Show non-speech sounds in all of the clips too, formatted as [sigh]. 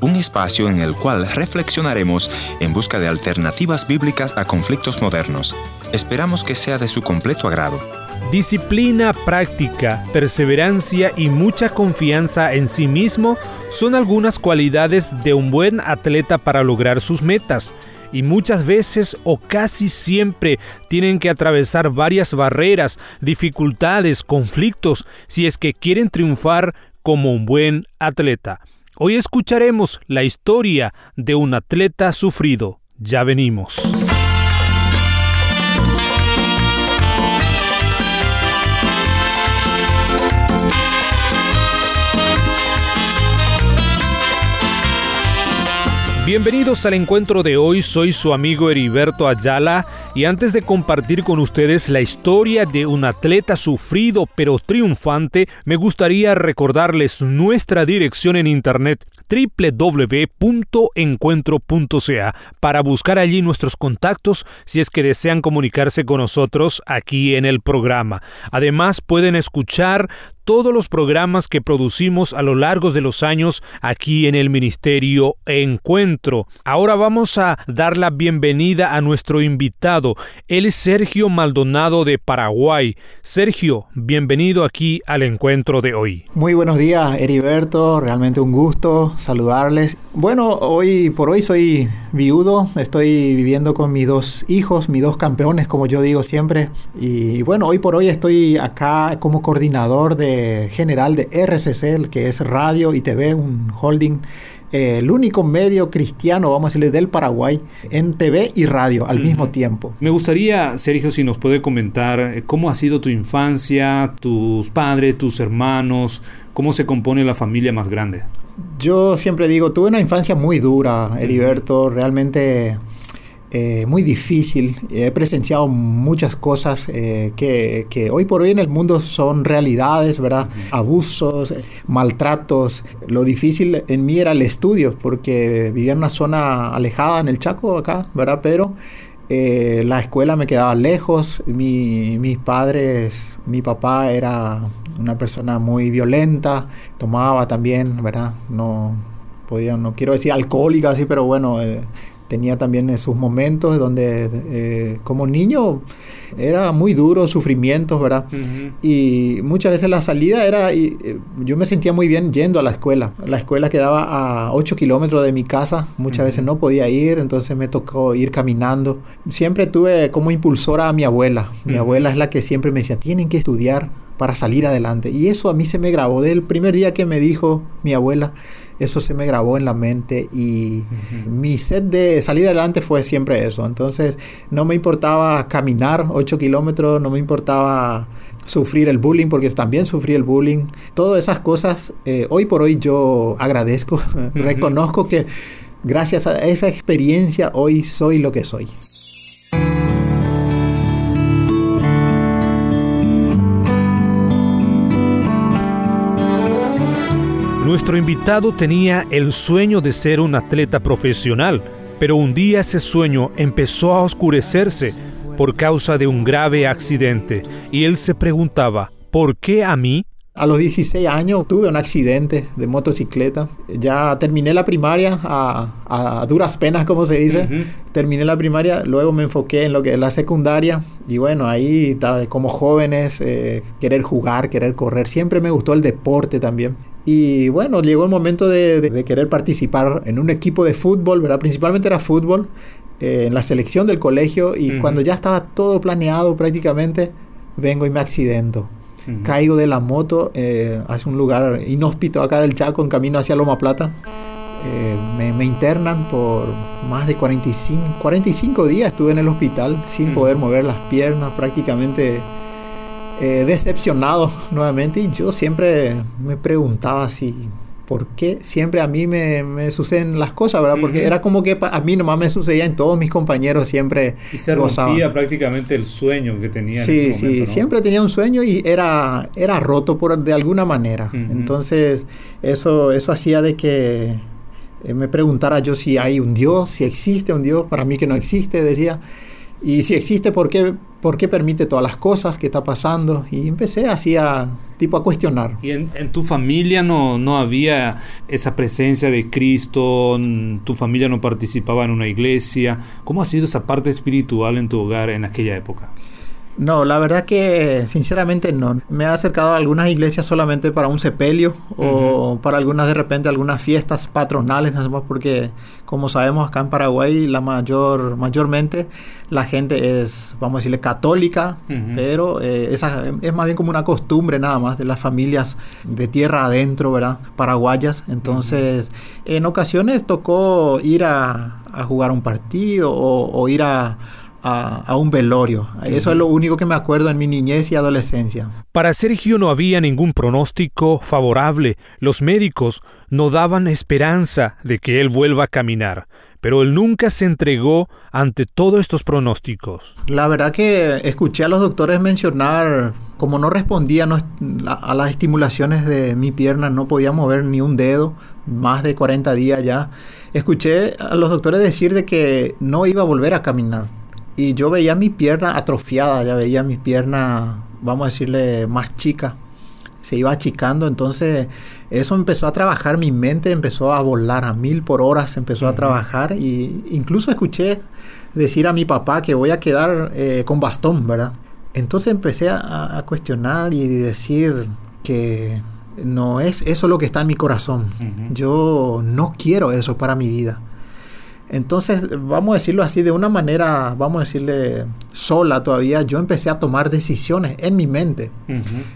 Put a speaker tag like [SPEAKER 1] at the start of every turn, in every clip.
[SPEAKER 1] Un espacio en el cual reflexionaremos en busca de alternativas bíblicas a conflictos modernos. Esperamos que sea de su completo agrado.
[SPEAKER 2] Disciplina, práctica, perseverancia y mucha confianza en sí mismo son algunas cualidades de un buen atleta para lograr sus metas y muchas veces o casi siempre tienen que atravesar varias barreras, dificultades, conflictos si es que quieren triunfar como un buen atleta. Hoy escucharemos la historia de un atleta sufrido. Ya venimos. Bienvenidos al encuentro de hoy, soy su amigo Heriberto Ayala y antes de compartir con ustedes la historia de un atleta sufrido pero triunfante, me gustaría recordarles nuestra dirección en internet www.encuentro.ca para buscar allí nuestros contactos si es que desean comunicarse con nosotros aquí en el programa. Además pueden escuchar todos los programas que producimos a lo largo de los años aquí en el Ministerio Encuentro. Ahora vamos a dar la bienvenida a nuestro invitado. Él es Sergio Maldonado de Paraguay. Sergio, bienvenido aquí al encuentro de hoy.
[SPEAKER 3] Muy buenos días, Heriberto. Realmente un gusto saludarles. Bueno, hoy por hoy soy viudo. Estoy viviendo con mis dos hijos, mis dos campeones, como yo digo siempre. Y bueno, hoy por hoy estoy acá como coordinador de general de RCC, que es Radio y TV, un holding, eh, el único medio cristiano, vamos a decirle, del Paraguay en TV y radio al mismo tiempo.
[SPEAKER 2] Me gustaría, Sergio, si nos puede comentar eh, cómo ha sido tu infancia, tus padres, tus hermanos, cómo se compone la familia más grande.
[SPEAKER 3] Yo siempre digo, tuve una infancia muy dura, Heriberto, realmente eh, muy difícil. He presenciado muchas cosas eh, que, que, hoy por hoy en el mundo son realidades, ¿verdad? Abusos, maltratos. Lo difícil en mí era el estudio, porque vivía en una zona alejada en el Chaco, acá, ¿verdad? Pero eh, la escuela me quedaba lejos. Mi, mis padres, mi papá era una persona muy violenta, tomaba también, ¿verdad? No, podría, no quiero decir alcohólica así, pero bueno, tenía también sus momentos donde eh, como niño era muy duro, sufrimientos, ¿verdad? Y muchas veces la salida era, y, eh, yo me sentía muy bien yendo a la escuela. La escuela quedaba a 8 kilómetros de mi casa, muchas veces no podía ir, entonces me tocó ir caminando. Siempre tuve como impulsora a mi abuela. Mi abuela es la que siempre me decía, tienen que estudiar para salir adelante. Y eso a mí se me grabó del primer día que me dijo mi abuela eso se me grabó en la mente y mi set de salir adelante fue siempre eso. Entonces no me importaba caminar 8 kilómetros, no me importaba sufrir el bullying, porque también sufrí el bullying. Todas esas cosas, eh, hoy por hoy yo agradezco, [laughs] reconozco que gracias a esa experiencia hoy soy lo que soy.
[SPEAKER 2] Nuestro invitado tenía el sueño de ser un atleta profesional, pero un día ese sueño empezó a oscurecerse por causa de un grave accidente y él se preguntaba, ¿por qué a mí?
[SPEAKER 3] A los 16 años tuve un accidente de motocicleta. Ya terminé la primaria a, duras penas, como se dice. Terminé la primaria, luego me enfoqué en lo que es la secundaria. Y bueno, ahí como jóvenes, eh, querer jugar, querer correr. Siempre me gustó el deporte también. Y bueno, llegó el momento de, querer participar en un equipo de fútbol, ¿verdad? Principalmente era fútbol, eh, en la selección del colegio. Y cuando ya estaba todo planeado prácticamente, vengo y me accidento. Caigo de la moto eh, hacia un lugar inhóspito acá del Chaco, en camino hacia Loma Plata. Eh, me, me, internan por más de 45, 45 días. Estuve en el hospital sin poder mover las piernas, prácticamente eh, decepcionado [laughs] nuevamente y yo siempre me preguntaba si por qué siempre a mí me, suceden las cosas, ¿verdad? Porque era como que a mí nomás me sucedía en todos mis compañeros siempre.
[SPEAKER 2] Y se rompía prácticamente el sueño que tenía.
[SPEAKER 3] Sí, sí, siempre tenía un sueño y era, era roto por, de alguna manera. Entonces eso, eso hacía de que eh, me preguntara yo si hay un Dios, si existe un Dios, para mí que no existe, decía. Y si existe, ¿por qué, ¿por qué permite todas las cosas que está pasando? Y empecé así a tipo a cuestionar.
[SPEAKER 2] ¿Y en, tu familia no, no había esa presencia de Cristo? ¿Tu familia no participaba en una iglesia? ¿Cómo ha sido esa parte espiritual en tu hogar en aquella época?
[SPEAKER 3] No, la verdad que sinceramente no. Me he acercado a algunas iglesias solamente para un sepelio o para algunas de repente algunas fiestas patronales, nada más porque como sabemos acá en Paraguay la mayor mayormente la gente es, vamos a decirle, católica, pero eh, esa, es más bien como una costumbre nada más de las familias de tierra adentro, ¿verdad? Paraguayas. Entonces, en ocasiones tocó ir a, jugar un partido o ir a a, un velorio. Eso es lo único que me acuerdo en mi niñez y adolescencia.
[SPEAKER 2] Para Sergio no había ningún pronóstico favorable. Los médicos no daban esperanza de que él vuelva a caminar. Pero él nunca se entregó ante todos estos pronósticos.
[SPEAKER 3] La verdad que escuché a los doctores mencionar, como no respondía a las estimulaciones de mi pierna, no podía mover ni un dedo, más de 40 días ya. Escuché a los doctores decir de que no iba a volver a caminar y yo veía mi pierna atrofiada, ya veía mi pierna, vamos a decirle, más chica. Se iba achicando, entonces eso empezó a trabajar, mi mente empezó a volar a mil por hora, se empezó a trabajar y incluso escuché decir a mi papá que voy a quedar eh, con bastón, ¿verdad? Entonces empecé a, cuestionar y decir que no es eso lo que está en mi corazón. Yo no quiero eso para mi vida. Entonces, vamos a decirlo así, de una manera, vamos a decirle, sola todavía, yo empecé a tomar decisiones en mi mente.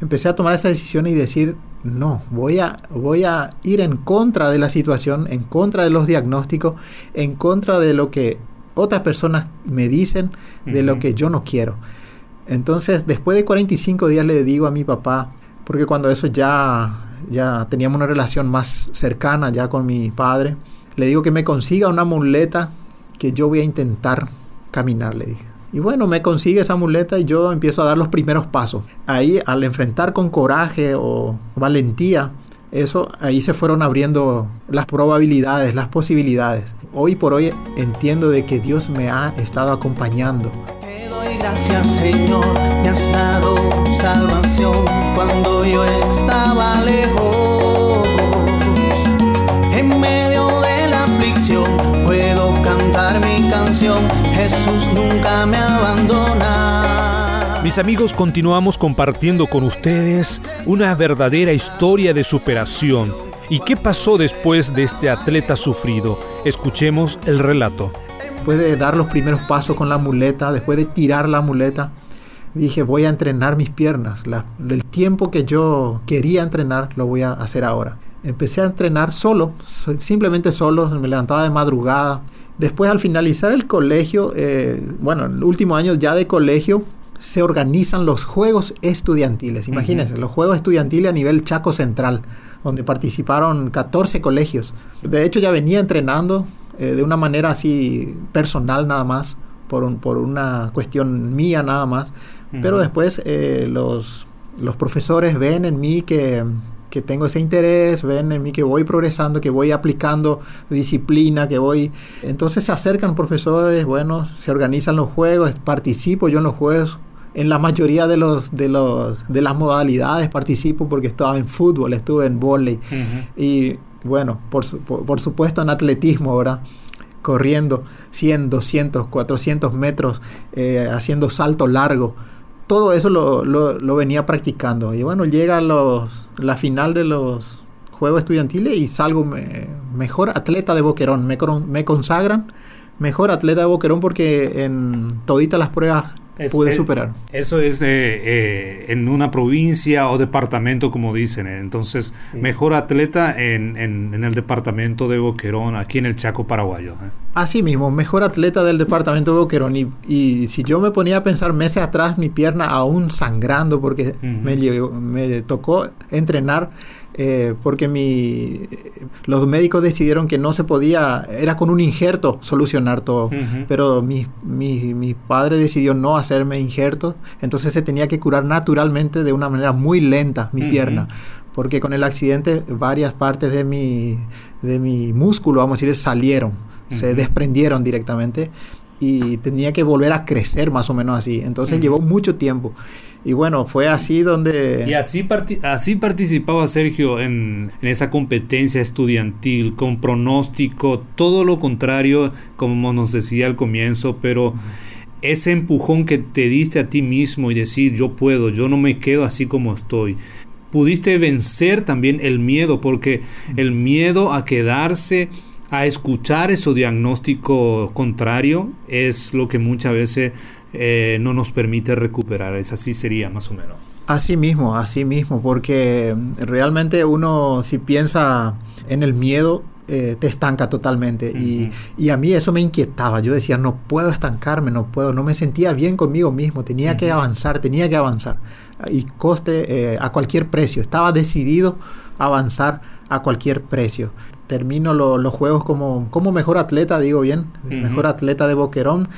[SPEAKER 3] Empecé a tomar esas decisiones y decir, no, voy a, voy a ir en contra de la situación, en contra de los diagnósticos, en contra de lo que otras personas me dicen, de lo que yo no quiero. Entonces, después de 45 días le digo a mi papá, porque cuando eso ya, ya teníamos una relación más cercana ya con mi padre, le digo que me consiga una muleta que yo voy a intentar caminar, le dije. Y bueno, me consigue esa muleta y yo empiezo a dar los primeros pasos. Ahí, al enfrentar con coraje o valentía, eso, ahí se fueron abriendo las probabilidades, las posibilidades. Hoy por hoy entiendo de que Dios me ha estado acompañando.
[SPEAKER 4] Te doy gracias, Señor, me has dado salvación cuando yo estaba lejos. Cantar mi canción, Jesús nunca me abandona.
[SPEAKER 2] Mis amigos, continuamos compartiendo con ustedes una verdadera historia de superación. ¿Y qué pasó después de este atleta sufrido? Escuchemos el relato.
[SPEAKER 3] Después de dar los primeros pasos con la muleta, después de tirar la muleta, dije voy a entrenar mis piernas. el tiempo que yo quería entrenar lo voy a hacer ahora empecé a entrenar solo, simplemente solo, me levantaba de madrugada. Después al finalizar el colegio, eh, bueno, el último año ya de colegio, se organizan los Juegos Estudiantiles. Imagínense, los Juegos Estudiantiles a nivel Chaco Central, donde participaron 14 colegios. De hecho, ya venía entrenando eh, de una manera así personal nada más, por, por una cuestión mía nada más. Pero después eh, los, los profesores ven en mí que que tengo ese interés, ven en mí que voy progresando, que voy aplicando disciplina, que voy... Entonces se acercan profesores, bueno, se organizan los juegos, participo yo en los juegos, en la mayoría de los de los de las modalidades participo porque estaba en fútbol, estuve en volei y bueno, por, por, supuesto en atletismo, ¿verdad? Corriendo 100, 200, 400 metros, eh, haciendo salto largo todo eso lo, lo, venía practicando. Y bueno, llega los, la final de los Juegos Estudiantiles y salgo mejor atleta de Boquerón. Me, me consagran mejor atleta de Boquerón porque en toditas las pruebas pude superar.
[SPEAKER 2] Eso es eh, en una provincia o departamento, como dicen. Entonces, mejor atleta en, en, el departamento de Boquerón, aquí en el Chaco paraguayo. ¿eh?
[SPEAKER 3] Así mismo, mejor atleta del departamento de Boquerón. Y, y, si yo me ponía a pensar meses atrás, mi pierna aún sangrando porque me, me tocó entrenar eh, porque mi, los médicos decidieron que no se podía, era con un injerto solucionar todo, pero mi, mi, mi, padre decidió no hacerme injertos, entonces se tenía que curar naturalmente de una manera muy lenta mi pierna, porque con el accidente varias partes de mi, de mi músculo, vamos a decir, salieron, se desprendieron directamente y tenía que volver a crecer más o menos así, entonces llevó mucho tiempo. y bueno, fue así donde...
[SPEAKER 2] Y así, así participaba Sergio en, en, esa competencia estudiantil, con pronóstico, todo lo contrario, como nos decía al comienzo, pero ese empujón que te diste a ti mismo y decir, yo puedo, yo no me quedo así como estoy. Pudiste vencer también el miedo, porque el miedo a quedarse a escuchar ese diagnóstico contrario es lo que muchas veces eh, no nos permite recuperar. Es así sería más o menos.
[SPEAKER 3] Así mismo, así mismo, porque realmente uno si piensa en el miedo, eh, te estanca totalmente. y, y, a mí eso me inquietaba. Yo decía, no puedo estancarme, no puedo, no me sentía bien conmigo mismo, tenía que avanzar, tenía que avanzar. Y coste eh, a cualquier precio. Estaba decidido a avanzar a cualquier precio. Termino los juegos como, como mejor atleta, digo bien, mejor atleta de Boquerón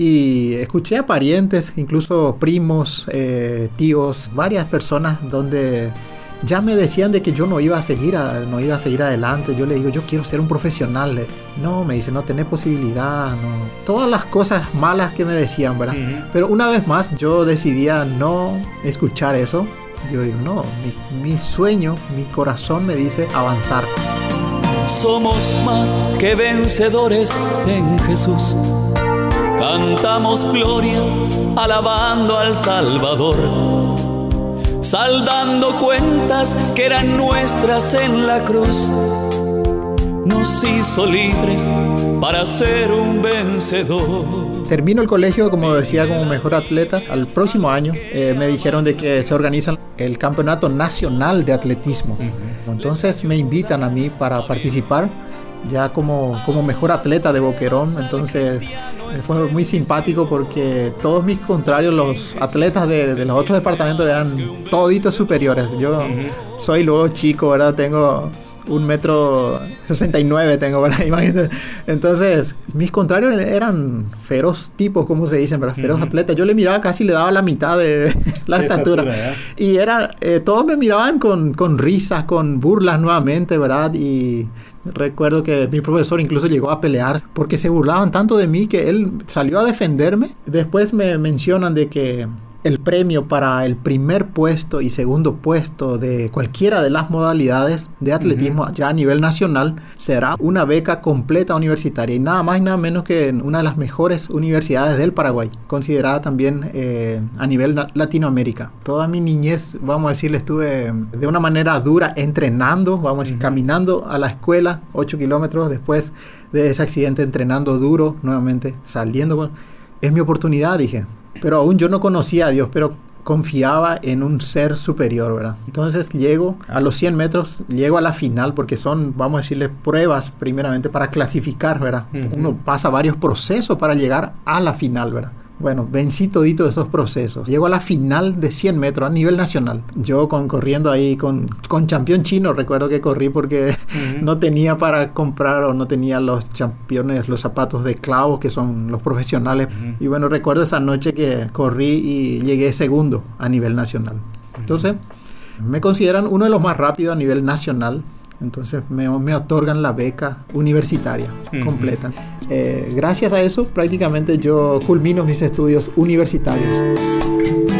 [SPEAKER 3] y escuché a parientes, incluso primos, eh, tíos, varias personas donde ya me decían de que yo no iba a seguir no iba a seguir adelante. Yo le digo, yo quiero ser un profesional. No, me dice, no tenés posibilidad, no. Todas las cosas malas que me decían, ¿verdad? Pero una vez más yo decidía no escuchar eso. Yo digo, no, mi, mi sueño, mi corazón me dice avanzar.
[SPEAKER 5] Somos más que vencedores en Jesús cantamos gloria alabando al Salvador, saldando cuentas que eran nuestras en la cruz. Nos hizo libres para ser un vencedor.
[SPEAKER 3] Termino el colegio, como decía, como mejor atleta. Al próximo año eh, me dijeron de que se organiza el Campeonato Nacional de Atletismo. Entonces me invitan a mí para participar ya como, como mejor atleta de Boquerón. Entonces fue muy simpático porque todos mis contrarios, los atletas de, los otros departamentos eran toditos superiores. Yo soy luego chico, ¿verdad? Tengo un metro sesenta y nueve tengo, ¿verdad? [laughs] Entonces, mis contrarios eran feroz tipos, como se dicen, ¿verdad? Feroz atletas. Yo le miraba casi le daba la mitad de [laughs] la estatura. y era, eh, todos me miraban con, con risas, con burlas nuevamente, ¿verdad? Y Recuerdo que mi profesor incluso llegó a pelear porque se burlaban tanto de mí que él salió a defenderme. Después me mencionan de que el premio para el primer puesto y segundo puesto de cualquiera de las modalidades de atletismo ya a nivel nacional será una beca completa universitaria y nada más y nada menos que una de las mejores universidades del Paraguay, considerada también eh, a nivel Latinoamérica. Toda mi niñez, vamos a decirle, estuve de una manera dura entrenando, vamos a decir, caminando a la escuela, 8 kilómetros después de ese accidente, entrenando duro nuevamente, saliendo. Es mi oportunidad, dije pero aún yo no conocía a Dios, pero confiaba en un ser superior, ¿verdad? Entonces llego a los 100 metros, llego a la final, porque son, vamos a decirle, pruebas primeramente para clasificar, ¿verdad? Uno pasa varios procesos para llegar a la final, ¿verdad? Bueno, vencí todito esos procesos. Llego a la final de 100 metros a nivel nacional. Yo con, corriendo ahí con, con campeón chino, recuerdo que corrí porque [laughs] no tenía para comprar o no tenía los championes, los zapatos de clavos que son los profesionales. Y bueno, recuerdo esa noche que corrí y llegué segundo a nivel nacional. Entonces, me consideran uno de los más rápidos a nivel nacional entonces me, otorgan la beca universitaria completa. Eh, gracias a eso prácticamente yo culmino mis estudios universitarios.